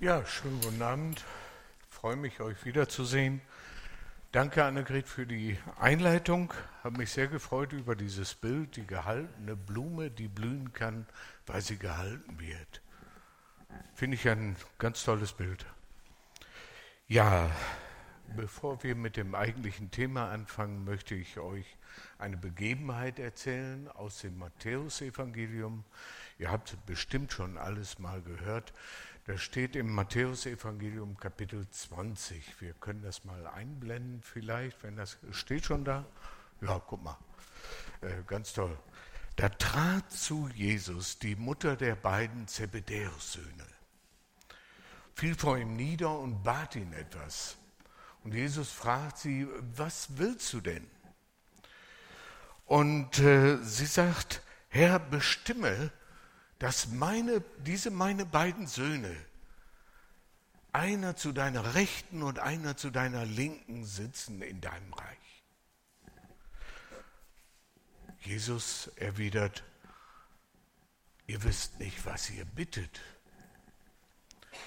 Ja, schönen guten Abend. Ich freue mich, euch wiederzusehen. Danke, Annegret, für die Einleitung. Habe mich sehr gefreut über dieses Bild, die gehaltene Blume, die blühen kann, weil sie gehalten wird. Finde ich ein ganz tolles Bild. Ja, bevor wir mit dem eigentlichen Thema anfangen, möchte ich euch eine Begebenheit erzählen aus dem Matthäusevangelium. Ihr habt bestimmt schon alles mal gehört. Das steht im Matthäusevangelium Kapitel 20. Wir können das mal einblenden vielleicht, wenn das steht schon da. Ja, guck mal. Äh, ganz toll. Da trat zu Jesus die Mutter der beiden Zebedäus-Söhne, fiel vor ihm nieder und bat ihn etwas. Und Jesus fragt sie, was willst du denn? Und äh, sie sagt, Herr, bestimme, dass meine, diese meine beiden Söhne, einer zu deiner Rechten und einer zu deiner Linken sitzen in deinem Reich. Jesus erwidert, ihr wisst nicht, was ihr bittet.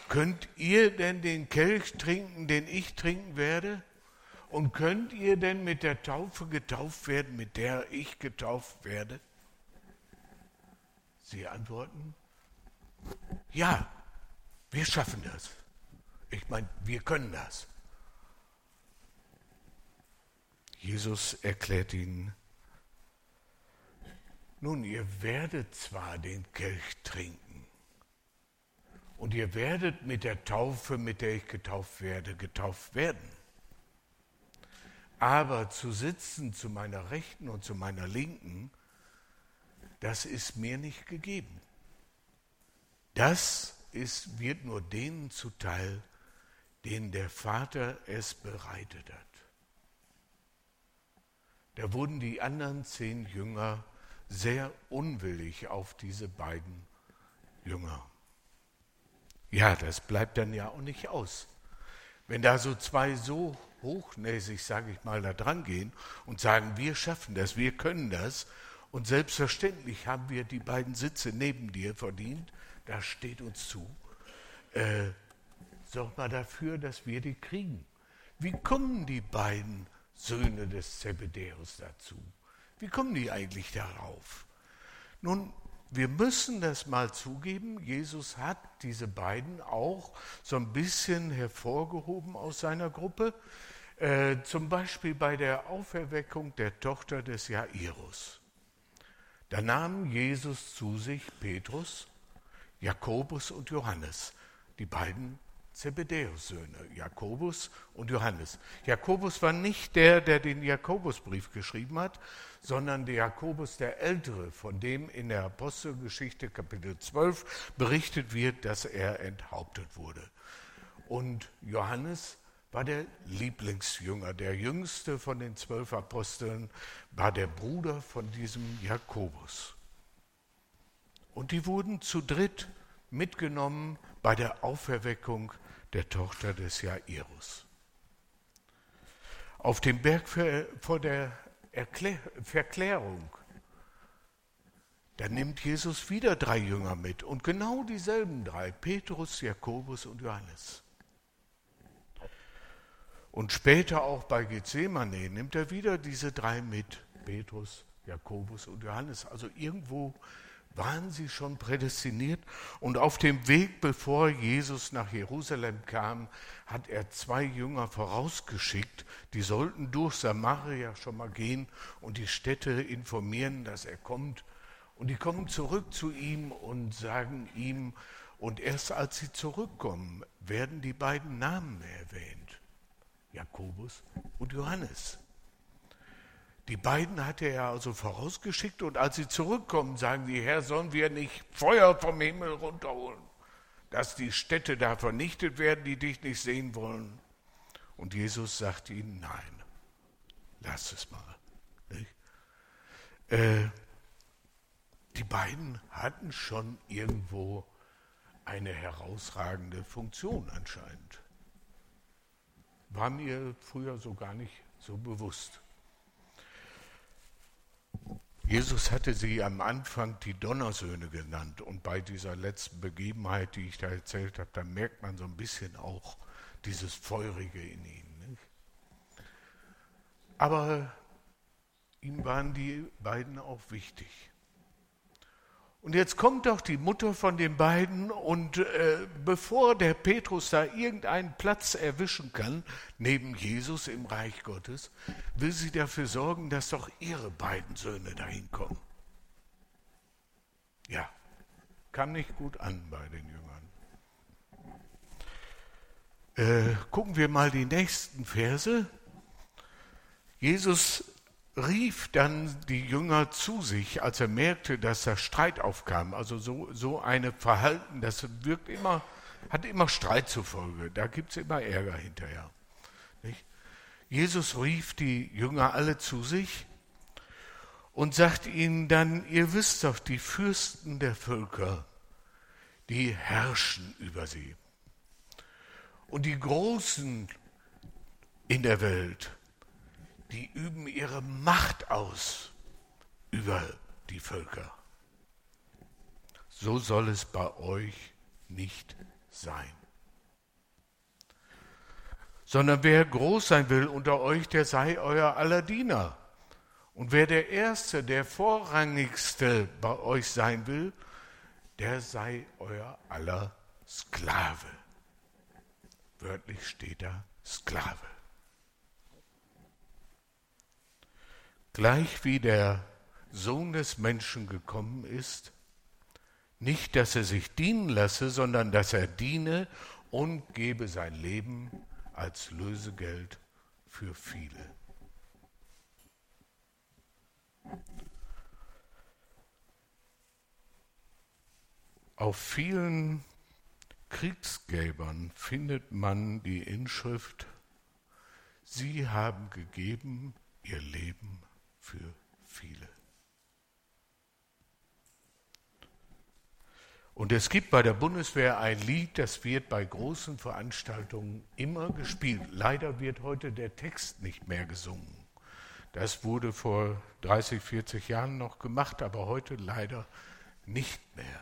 Könnt ihr denn den Kelch trinken, den ich trinken werde? Und könnt ihr denn mit der Taufe getauft werden, mit der ich getauft werde? Sie antworten, ja, wir schaffen das. Ich meine, wir können das. Jesus erklärt ihnen, nun, ihr werdet zwar den Kelch trinken und ihr werdet mit der Taufe, mit der ich getauft werde, getauft werden. Aber zu sitzen zu meiner Rechten und zu meiner Linken, das ist mir nicht gegeben. Das ist, wird nur denen zuteil, denen der Vater es bereitet hat. Da wurden die anderen zehn Jünger sehr unwillig auf diese beiden Jünger. Ja, das bleibt dann ja auch nicht aus. Wenn da so zwei so hochnäsig, sage ich mal, da dran gehen und sagen, wir schaffen das, wir können das, und selbstverständlich haben wir die beiden Sitze neben dir verdient. Das steht uns zu. Äh, sorg mal dafür, dass wir die kriegen. Wie kommen die beiden Söhne des Zebedäus dazu? Wie kommen die eigentlich darauf? Nun, wir müssen das mal zugeben, Jesus hat diese beiden auch so ein bisschen hervorgehoben aus seiner Gruppe, äh, zum Beispiel bei der Auferweckung der Tochter des Jairus. Da nahm Jesus zu sich Petrus, Jakobus und Johannes, die beiden Zebedäus-Söhne, Jakobus und Johannes. Jakobus war nicht der, der den Jakobusbrief geschrieben hat, sondern der Jakobus der Ältere, von dem in der Apostelgeschichte Kapitel 12 berichtet wird, dass er enthauptet wurde. Und Johannes war der Lieblingsjünger, der jüngste von den zwölf Aposteln, war der Bruder von diesem Jakobus. Und die wurden zu dritt mitgenommen bei der Auferweckung der Tochter des Jairus. Auf dem Berg vor der Erklär Verklärung, da nimmt Jesus wieder drei Jünger mit und genau dieselben drei, Petrus, Jakobus und Johannes. Und später auch bei Gethsemane nimmt er wieder diese drei mit, Petrus, Jakobus und Johannes. Also irgendwo waren sie schon prädestiniert. Und auf dem Weg, bevor Jesus nach Jerusalem kam, hat er zwei Jünger vorausgeschickt, die sollten durch Samaria schon mal gehen und die Städte informieren, dass er kommt. Und die kommen zurück zu ihm und sagen ihm, und erst als sie zurückkommen, werden die beiden Namen erwähnt. Jakobus und Johannes. Die beiden hatte er also vorausgeschickt und als sie zurückkommen, sagen die, Herr, sollen wir nicht Feuer vom Himmel runterholen, dass die Städte da vernichtet werden, die dich nicht sehen wollen? Und Jesus sagt ihnen, nein, lass es mal. Äh, die beiden hatten schon irgendwo eine herausragende Funktion anscheinend. War mir früher so gar nicht so bewusst. Jesus hatte sie am Anfang die Donnersöhne genannt und bei dieser letzten Begebenheit, die ich da erzählt habe, da merkt man so ein bisschen auch dieses Feurige in ihnen. Nicht? Aber ihm waren die beiden auch wichtig. Und jetzt kommt doch die Mutter von den beiden und äh, bevor der Petrus da irgendeinen Platz erwischen kann, neben Jesus im Reich Gottes, will sie dafür sorgen, dass doch ihre beiden Söhne dahin kommen. Ja, kam nicht gut an bei den Jüngern. Äh, gucken wir mal die nächsten Verse. Jesus rief dann die Jünger zu sich, als er merkte, dass da Streit aufkam. Also so, so eine Verhalten, das wirkt immer, hat immer Streit zur Folge. Da gibt es immer Ärger hinterher. Nicht? Jesus rief die Jünger alle zu sich und sagt ihnen dann, ihr wisst doch, die Fürsten der Völker, die herrschen über sie. Und die Großen in der Welt, die üben ihre Macht aus über die Völker. So soll es bei euch nicht sein. Sondern wer groß sein will unter euch, der sei euer aller Diener. Und wer der Erste, der Vorrangigste bei euch sein will, der sei euer aller Sklave. Wörtlich steht da Sklave. Gleich wie der Sohn des Menschen gekommen ist, nicht, dass er sich dienen lasse, sondern dass er diene und gebe sein Leben als Lösegeld für viele. Auf vielen Kriegsgräbern findet man die Inschrift, Sie haben gegeben ihr Leben für viele. Und es gibt bei der Bundeswehr ein Lied, das wird bei großen Veranstaltungen immer gespielt. Leider wird heute der Text nicht mehr gesungen. Das wurde vor 30, 40 Jahren noch gemacht, aber heute leider nicht mehr.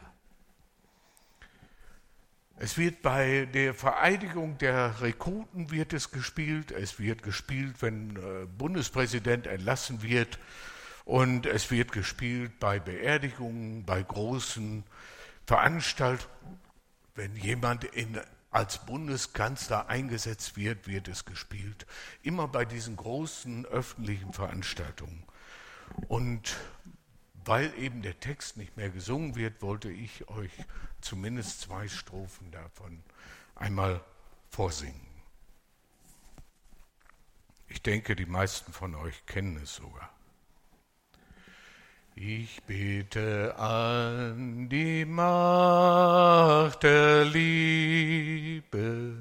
Es wird bei der Vereidigung der Rekruten wird es gespielt. Es wird gespielt, wenn äh, Bundespräsident entlassen wird. Und es wird gespielt bei Beerdigungen, bei großen Veranstaltungen. Wenn jemand in, als Bundeskanzler eingesetzt wird, wird es gespielt. Immer bei diesen großen öffentlichen Veranstaltungen. Und weil eben der Text nicht mehr gesungen wird, wollte ich euch zumindest zwei Strophen davon einmal vorsingen. Ich denke, die meisten von euch kennen es sogar. Ich bete an die Macht der Liebe,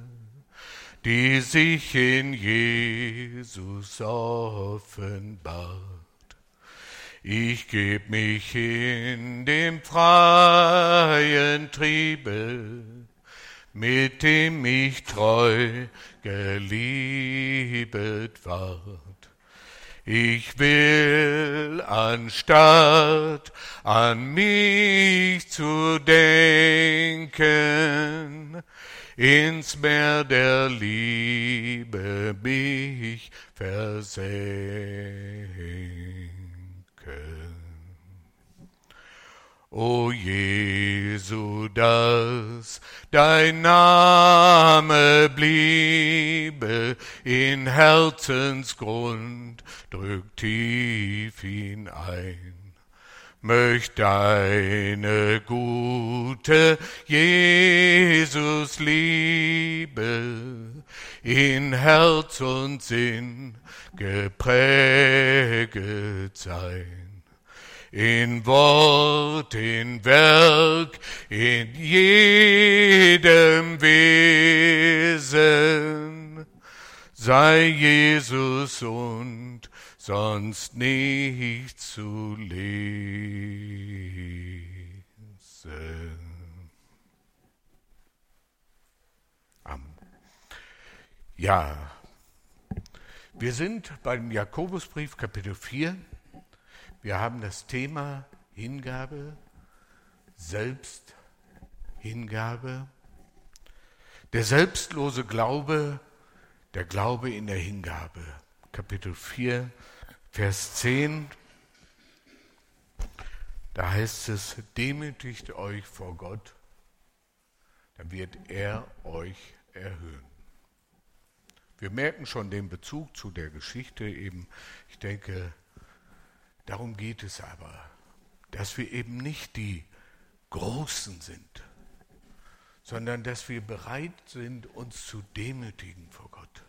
die sich in Jesus offenbart ich geb mich in dem freien Triebe, mit dem ich treu geliebet ward. Ich will anstatt an mich zu denken, ins Meer der Liebe mich versenken. O Jesu, dass dein Name bliebe in Herzensgrund, drück tief ihn ein. Möcht deine gute Jesus Liebe in Herz und Sinn gepräget sein. In Wort, in Werk, in jedem Wesen sei Jesus und sonst nicht zu lesen. Ja, wir sind beim Jakobusbrief Kapitel 4. Wir haben das Thema Hingabe, Selbsthingabe, der selbstlose Glaube, der Glaube in der Hingabe. Kapitel 4, Vers 10. Da heißt es, demütigt euch vor Gott, dann wird er euch erhöhen. Wir merken schon den Bezug zu der Geschichte eben. Ich denke, darum geht es aber, dass wir eben nicht die Großen sind, sondern dass wir bereit sind, uns zu demütigen vor Gott.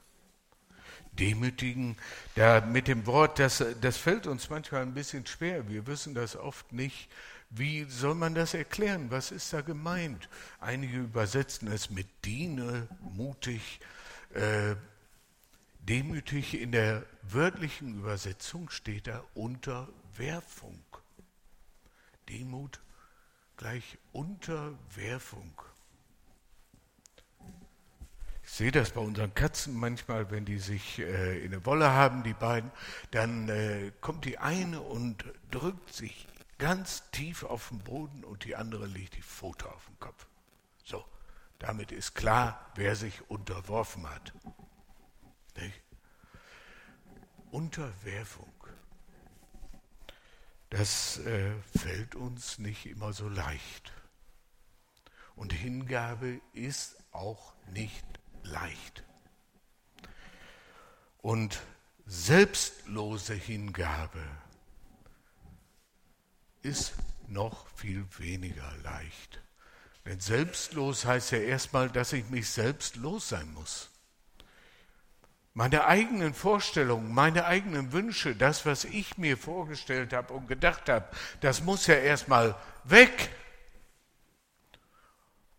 Demütigen, da mit dem Wort, das, das fällt uns manchmal ein bisschen schwer. Wir wissen das oft nicht. Wie soll man das erklären? Was ist da gemeint? Einige übersetzen es mit diene, mutig, äh, Demütig in der wörtlichen Übersetzung steht da Unterwerfung. Demut gleich Unterwerfung. Ich sehe das bei unseren Katzen manchmal, wenn die sich äh, in eine Wolle haben, die beiden, dann äh, kommt die eine und drückt sich ganz tief auf den Boden und die andere legt die Pfote auf den Kopf. So, damit ist klar, wer sich unterworfen hat. Nicht? Unterwerfung. Das äh, fällt uns nicht immer so leicht. Und Hingabe ist auch nicht leicht. Und selbstlose Hingabe ist noch viel weniger leicht. Denn selbstlos heißt ja erstmal, dass ich mich selbst los sein muss meine eigenen Vorstellungen, meine eigenen Wünsche, das, was ich mir vorgestellt habe und gedacht habe, das muss ja erstmal weg.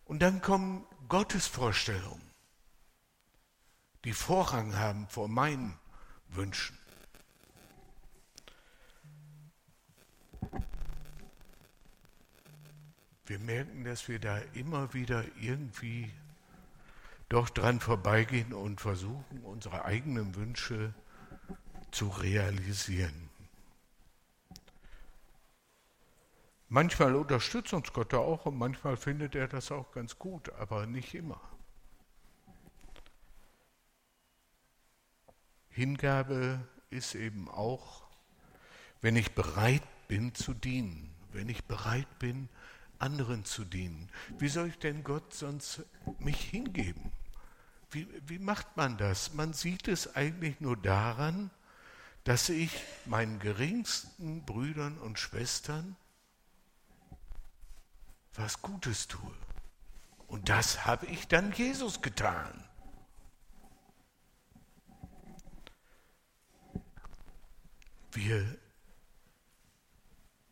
Und dann kommen Gottes Vorstellungen, die Vorrang haben vor meinen Wünschen. Wir merken, dass wir da immer wieder irgendwie doch dran vorbeigehen und versuchen, unsere eigenen Wünsche zu realisieren. Manchmal unterstützt uns Gott da auch und manchmal findet er das auch ganz gut, aber nicht immer. Hingabe ist eben auch, wenn ich bereit bin zu dienen, wenn ich bereit bin, anderen zu dienen. Wie soll ich denn Gott sonst mich hingeben? Wie, wie macht man das? Man sieht es eigentlich nur daran, dass ich meinen geringsten Brüdern und Schwestern was Gutes tue. Und das habe ich dann Jesus getan. Wir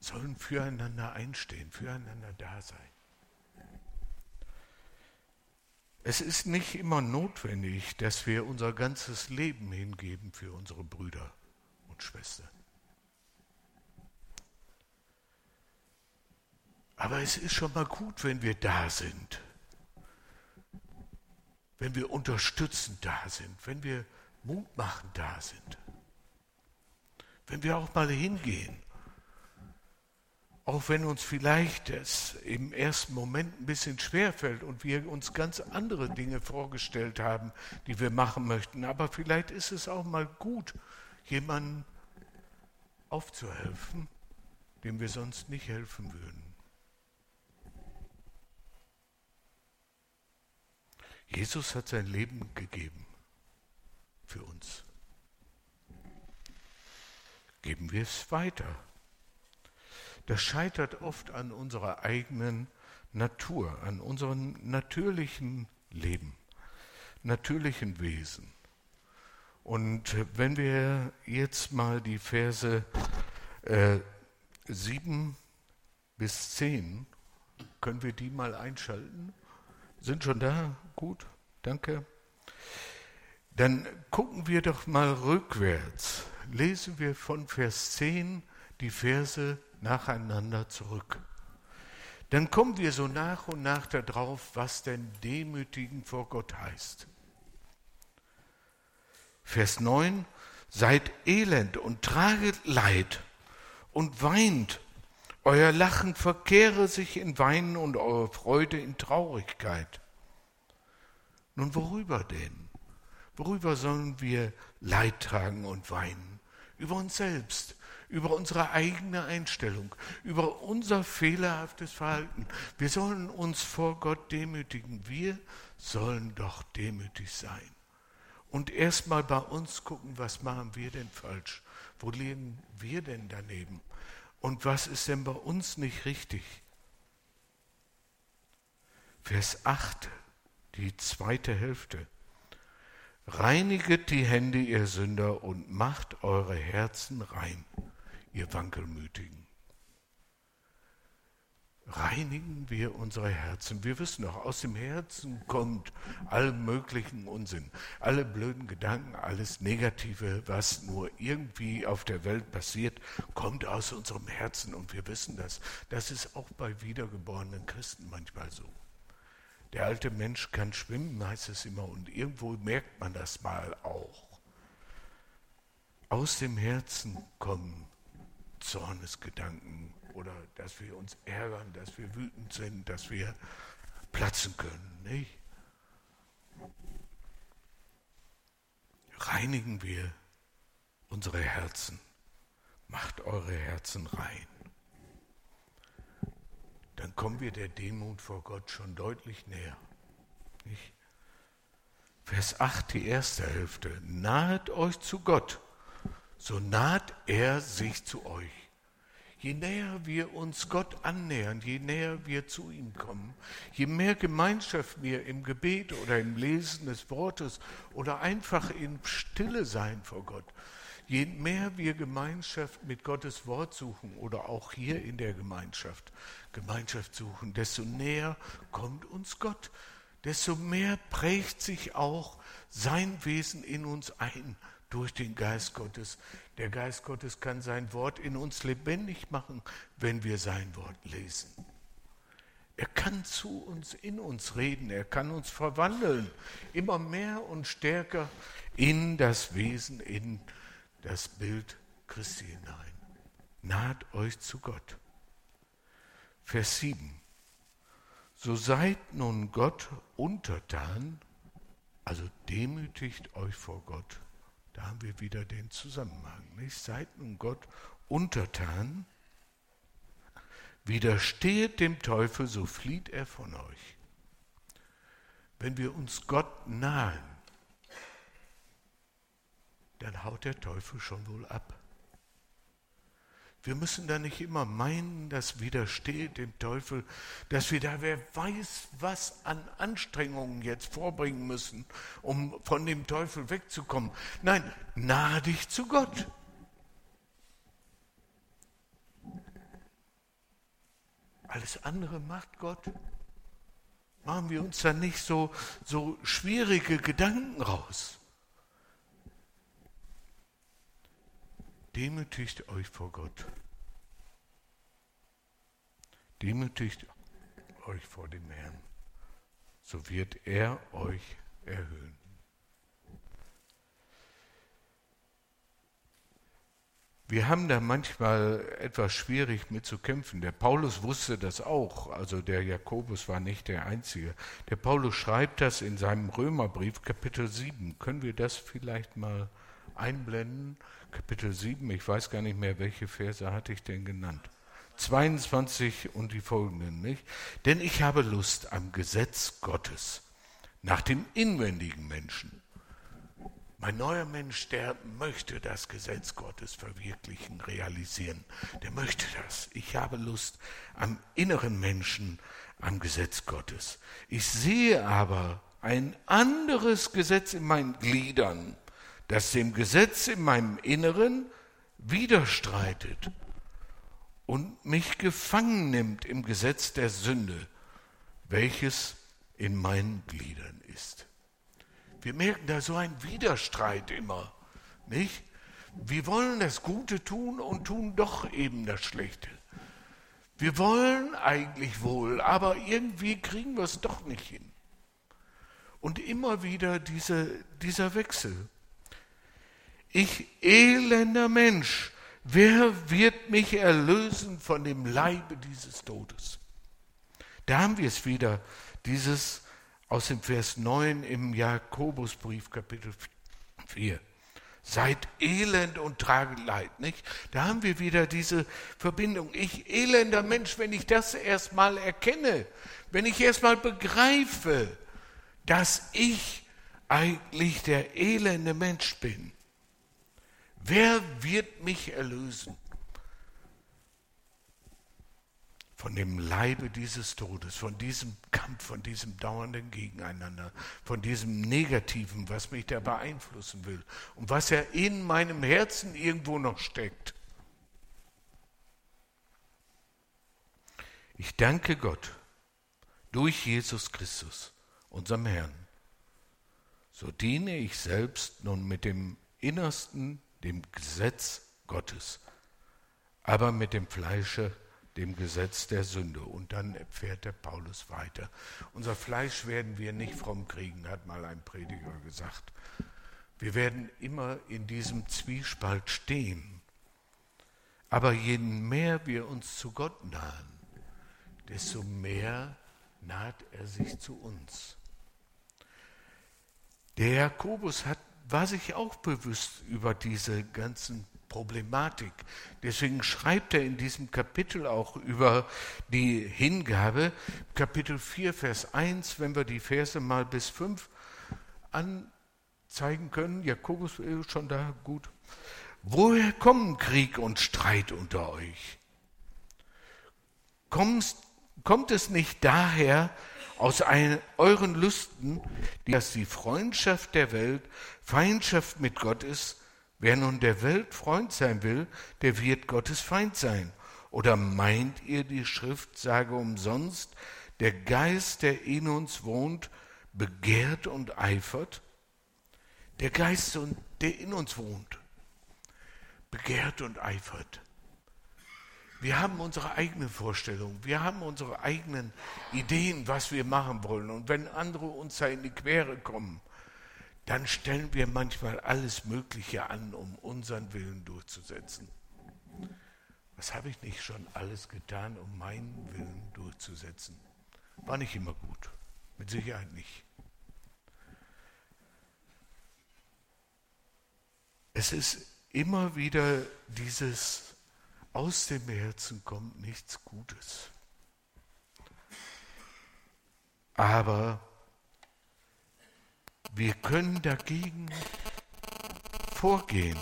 sollen füreinander einstehen, füreinander da sein. Es ist nicht immer notwendig, dass wir unser ganzes Leben hingeben für unsere Brüder und Schwestern. Aber es ist schon mal gut, wenn wir da sind, wenn wir unterstützend da sind, wenn wir mutmachend da sind, wenn wir auch mal hingehen auch wenn uns vielleicht es im ersten Moment ein bisschen schwer fällt und wir uns ganz andere Dinge vorgestellt haben, die wir machen möchten. Aber vielleicht ist es auch mal gut, jemandem aufzuhelfen, dem wir sonst nicht helfen würden. Jesus hat sein Leben gegeben für uns. Geben wir es weiter das scheitert oft an unserer eigenen Natur, an unserem natürlichen Leben, natürlichen Wesen. Und wenn wir jetzt mal die Verse äh, 7 bis 10, können wir die mal einschalten? Sind schon da? Gut, danke. Dann gucken wir doch mal rückwärts. Lesen wir von Vers 10 die Verse nacheinander zurück. Dann kommen wir so nach und nach darauf, was denn demütigen vor Gott heißt. Vers 9, seid elend und traget Leid und weint. Euer Lachen verkehre sich in Weinen und eure Freude in Traurigkeit. Nun worüber denn? Worüber sollen wir Leid tragen und weinen? Über uns selbst, über unsere eigene Einstellung, über unser fehlerhaftes Verhalten. Wir sollen uns vor Gott demütigen. Wir sollen doch demütig sein. Und erstmal bei uns gucken, was machen wir denn falsch? Wo liegen wir denn daneben? Und was ist denn bei uns nicht richtig? Vers 8, die zweite Hälfte. Reiniget die Hände, ihr Sünder, und macht eure Herzen rein ihr Wankelmütigen. Reinigen wir unsere Herzen. Wir wissen doch, aus dem Herzen kommt all möglichen Unsinn, alle blöden Gedanken, alles Negative, was nur irgendwie auf der Welt passiert, kommt aus unserem Herzen und wir wissen das. Das ist auch bei wiedergeborenen Christen manchmal so. Der alte Mensch kann schwimmen, heißt es immer, und irgendwo merkt man das mal auch. Aus dem Herzen kommen Zornesgedanken oder dass wir uns ärgern, dass wir wütend sind, dass wir platzen können, nicht? Reinigen wir unsere Herzen. Macht eure Herzen rein. Dann kommen wir der Demut vor Gott schon deutlich näher. Nicht? Vers 8, die erste Hälfte. Nahet euch zu Gott so naht er sich zu euch. Je näher wir uns Gott annähern, je näher wir zu ihm kommen, je mehr Gemeinschaft wir im Gebet oder im Lesen des Wortes oder einfach in Stille sein vor Gott, je mehr wir Gemeinschaft mit Gottes Wort suchen oder auch hier in der Gemeinschaft Gemeinschaft suchen, desto näher kommt uns Gott, desto mehr prägt sich auch sein Wesen in uns ein durch den Geist Gottes. Der Geist Gottes kann sein Wort in uns lebendig machen, wenn wir sein Wort lesen. Er kann zu uns, in uns reden, er kann uns verwandeln, immer mehr und stärker in das Wesen, in das Bild Christi hinein. Naht euch zu Gott. Vers 7. So seid nun Gott untertan, also demütigt euch vor Gott da haben wir wieder den Zusammenhang. Nicht? Seid nun Gott untertan, widerstehet dem Teufel, so flieht er von euch. Wenn wir uns Gott nahen, dann haut der Teufel schon wohl ab. Wir müssen da nicht immer meinen, das widersteht dem Teufel, dass wir da wer weiß, was an Anstrengungen jetzt vorbringen müssen, um von dem Teufel wegzukommen. Nein, nahe dich zu Gott. Alles andere macht Gott. Machen wir uns da nicht so, so schwierige Gedanken raus. Demütigt euch vor Gott. Demütigt euch vor dem Herrn, so wird er euch erhöhen. Wir haben da manchmal etwas schwierig mit zu kämpfen. Der Paulus wusste das auch, also der Jakobus war nicht der Einzige. Der Paulus schreibt das in seinem Römerbrief Kapitel 7. Können wir das vielleicht mal einblenden? Kapitel 7, ich weiß gar nicht mehr, welche Verse hatte ich denn genannt. 22 und die folgenden, nicht? Denn ich habe Lust am Gesetz Gottes, nach dem inwendigen Menschen. Mein neuer Mensch, der möchte das Gesetz Gottes verwirklichen, realisieren. Der möchte das. Ich habe Lust am inneren Menschen, am Gesetz Gottes. Ich sehe aber ein anderes Gesetz in meinen Gliedern, das dem Gesetz in meinem Inneren widerstreitet und mich gefangen nimmt im Gesetz der Sünde, welches in meinen Gliedern ist. Wir merken da so einen Widerstreit immer, nicht? Wir wollen das Gute tun und tun doch eben das Schlechte. Wir wollen eigentlich wohl, aber irgendwie kriegen wir es doch nicht hin. Und immer wieder diese, dieser Wechsel. Ich elender Mensch, wer wird mich erlösen von dem Leibe dieses Todes? Da haben wir es wieder, dieses aus dem Vers 9 im Jakobusbrief Kapitel 4. Seid elend und trage Leid, nicht? Da haben wir wieder diese Verbindung. Ich elender Mensch, wenn ich das erstmal erkenne, wenn ich erstmal begreife, dass ich eigentlich der elende Mensch bin. Wer wird mich erlösen? von dem Leibe dieses Todes, von diesem Kampf, von diesem dauernden Gegeneinander, von diesem Negativen, was mich da beeinflussen will und was ja in meinem Herzen irgendwo noch steckt. Ich danke Gott durch Jesus Christus, unserem Herrn. So diene ich selbst nun mit dem Innersten, dem Gesetz Gottes, aber mit dem Fleische dem Gesetz der Sünde. Und dann fährt der Paulus weiter. Unser Fleisch werden wir nicht fromm kriegen, hat mal ein Prediger gesagt. Wir werden immer in diesem Zwiespalt stehen. Aber je mehr wir uns zu Gott nahen, desto mehr naht er sich zu uns. Der Jakobus hat, war sich auch bewusst über diese ganzen Problematik. Deswegen schreibt er in diesem Kapitel auch über die Hingabe, Kapitel 4, Vers 1, wenn wir die Verse mal bis 5 anzeigen können. Jakobus ist schon da, gut. Woher kommen Krieg und Streit unter euch? Kommst, kommt es nicht daher aus ein, euren Lüsten, dass die Freundschaft der Welt Feindschaft mit Gott ist? Wer nun der Welt Freund sein will, der wird Gottes Feind sein. Oder meint ihr, die Schrift sage umsonst, der Geist, der in uns wohnt, begehrt und eifert? Der Geist, der in uns wohnt, begehrt und eifert. Wir haben unsere eigene Vorstellung, wir haben unsere eigenen Ideen, was wir machen wollen. Und wenn andere uns da in die Quere kommen, dann stellen wir manchmal alles Mögliche an, um unseren Willen durchzusetzen. Was habe ich nicht schon alles getan, um meinen Willen durchzusetzen? War nicht immer gut, mit Sicherheit nicht. Es ist immer wieder dieses aus dem Herzen kommt nichts Gutes. Aber wir können dagegen vorgehen.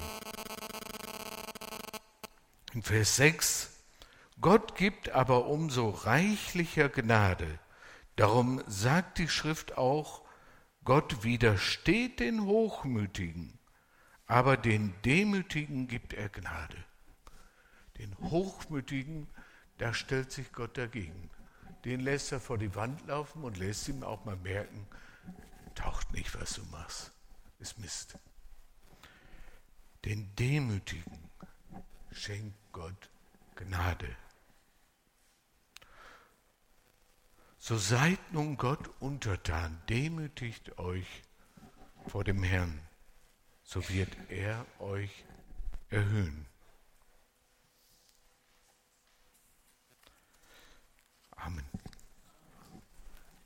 In Vers 6, Gott gibt aber umso reichlicher Gnade. Darum sagt die Schrift auch, Gott widersteht den Hochmütigen, aber den Demütigen gibt er Gnade. Den Hochmütigen, da stellt sich Gott dagegen. Den lässt er vor die Wand laufen und lässt ihm auch mal merken, taucht nicht, was du machst. Ist Mist. Den Demütigen schenkt Gott Gnade. So seid nun Gott untertan, demütigt euch vor dem Herrn, so wird er euch erhöhen. Amen.